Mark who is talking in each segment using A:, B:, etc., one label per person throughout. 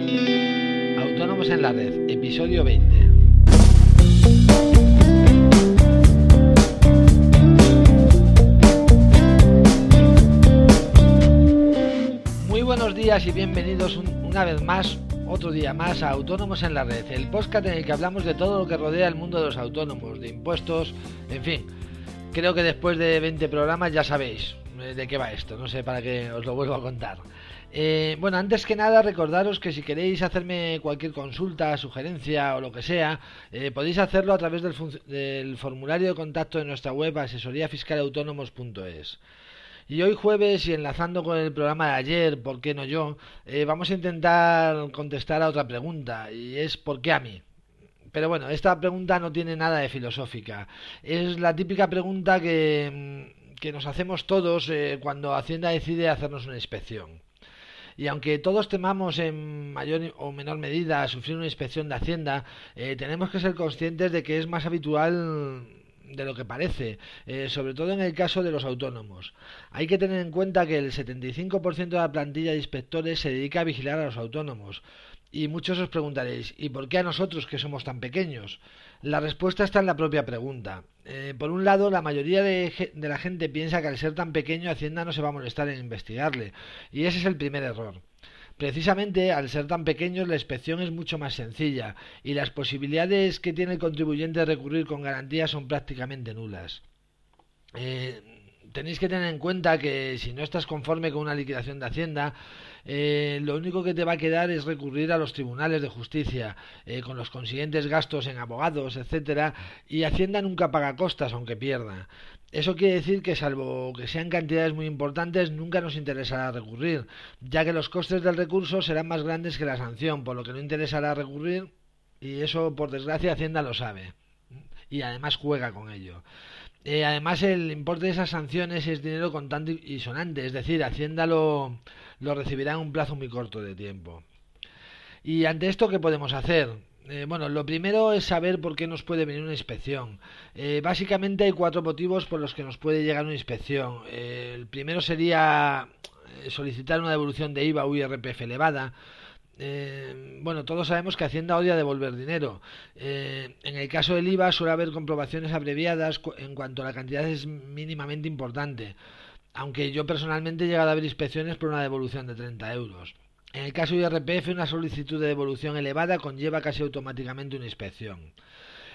A: Autónomos en la Red, episodio 20. Muy buenos días y bienvenidos una vez más, otro día más a Autónomos en la Red, el podcast en el que hablamos de todo lo que rodea el mundo de los autónomos, de impuestos, en fin. Creo que después de 20 programas ya sabéis eh, de qué va esto, no sé para qué os lo vuelvo a contar. Eh, bueno, antes que nada recordaros que si queréis hacerme cualquier consulta, sugerencia o lo que sea, eh, podéis hacerlo a través del, formulario de contacto de nuestra web asesoríafiscalautónomos.es. Y hoy jueves, y enlazando con el programa de ayer, ¿por qué no yo? Eh, vamos a intentar contestar a otra pregunta, y es ¿por qué a mí? Pero bueno, esta pregunta no tiene nada de filosófica. Es la típica pregunta que, que nos hacemos todos cuando Hacienda decide hacernos una inspección. Y aunque todos temamos en mayor o menor medida sufrir una inspección de Hacienda, eh, tenemos que ser conscientes de que es más habitual de lo que parece, eh, sobre todo en el caso de los autónomos. Hay que tener en cuenta que el 75% de la plantilla de inspectores se dedica a vigilar a los autónomos. Y muchos os preguntaréis, ¿y por qué a nosotros que somos tan pequeños? La respuesta está en la propia pregunta. Eh, por un lado, la mayoría de, la gente piensa que al ser tan pequeño Hacienda no se va a molestar en investigarle, y ese es el primer error. Precisamente al ser tan pequeños la inspección es mucho más sencilla y las posibilidades que tiene el contribuyente de recurrir con garantía son prácticamente nulas. Eh, tenéis que tener en cuenta que si no estás conforme con una liquidación de Hacienda, eh, lo único que te va a quedar es recurrir a los tribunales de justicia, eh, con los consiguientes gastos en abogados, etcétera, y Hacienda nunca paga costas aunque pierda. Eso quiere decir que salvo que sean cantidades muy importantes, nunca nos interesará recurrir, ya que los costes del recurso serán más grandes que la sanción, por lo que no interesará recurrir, y eso por desgracia Hacienda lo sabe, y además juega con ello. Eh, además, el importe de esas sanciones es dinero contante y sonante, es decir, Hacienda lo, lo recibirá en un plazo muy corto de tiempo. Y ante esto, ¿qué podemos hacer? Eh, bueno, lo primero es saber por qué nos puede venir una inspección. Eh, básicamente hay cuatro motivos por los que nos puede llegar una inspección. el primero sería solicitar una devolución de IVA o IRPF elevada. Eh, bueno, todos sabemos que Hacienda odia devolver dinero. Eh, en el caso del IVA suele haber comprobaciones abreviadas en cuanto a la cantidad es mínimamente importante, aunque yo personalmente he llegado a ver inspecciones por una devolución de 30 euros. En el caso de IRPF, una solicitud de devolución elevada conlleva casi automáticamente una inspección.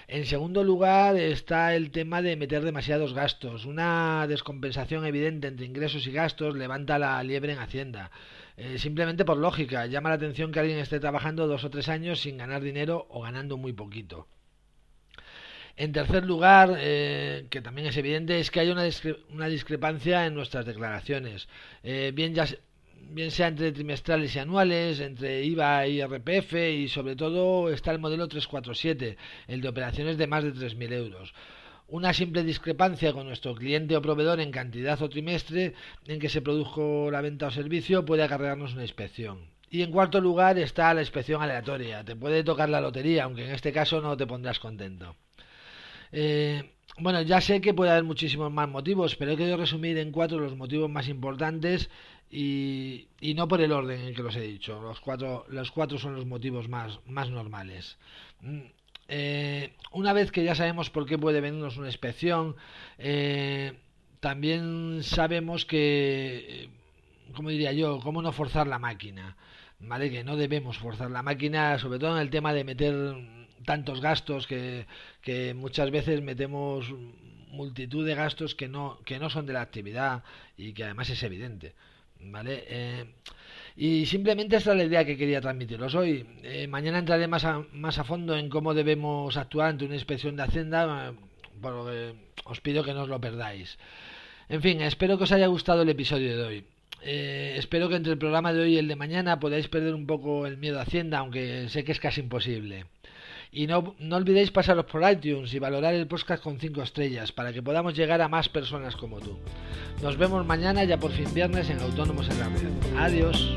A: En segundo lugar está el tema de meter demasiados gastos. Una descompensación evidente entre ingresos y gastos levanta la liebre en Hacienda. Eh, simplemente por lógica, llama la atención que alguien esté trabajando dos o tres años sin ganar dinero o ganando muy poquito. En tercer lugar, eh, que también es evidente, es que hay una, discrepancia en nuestras declaraciones, eh, bien, ya, bien sea entre trimestrales y anuales, entre IVA y RPF y sobre todo está el modelo 347, el de operaciones de más de 3.000 euros una simple discrepancia con nuestro cliente o proveedor en cantidad o trimestre en que se produjo la venta o servicio puede acarrearnos una inspección. Y en cuarto lugar está la inspección aleatoria. Te puede tocar la lotería, aunque en este caso no te pondrás contento. Eh, bueno, ya sé que puede haber muchísimos más motivos, pero he querido resumir en cuatro los motivos más importantes y, no por el orden en que los he dicho. Los cuatro, los cuatro son los motivos más, más normales. Mm, eh, una vez que ya sabemos por qué puede venirnos una inspección, eh, también sabemos que, como diría yo, cómo no forzar la máquina. ¿Vale? Que no debemos forzar la máquina, sobre todo en el tema de meter tantos gastos que, que muchas veces metemos multitud de gastos que no, que no son de la actividad y que además es evidente. ¿Vale? Eh, y simplemente esta es la idea que quería transmitiros hoy. Eh, mañana entraré más a, más a fondo en cómo debemos actuar ante una inspección de Hacienda, eh, por lo que os pido que no os lo perdáis. En fin, espero que os haya gustado el episodio de hoy. Eh, espero que entre el programa de hoy y el de mañana podáis perder un poco el miedo a Hacienda, aunque sé que es casi imposible. Y no, no olvidéis pasaros por iTunes y valorar el podcast con 5 estrellas para que podamos llegar a más personas como tú. Nos vemos mañana ya por fin viernes en Autónomos en la Red. Adiós.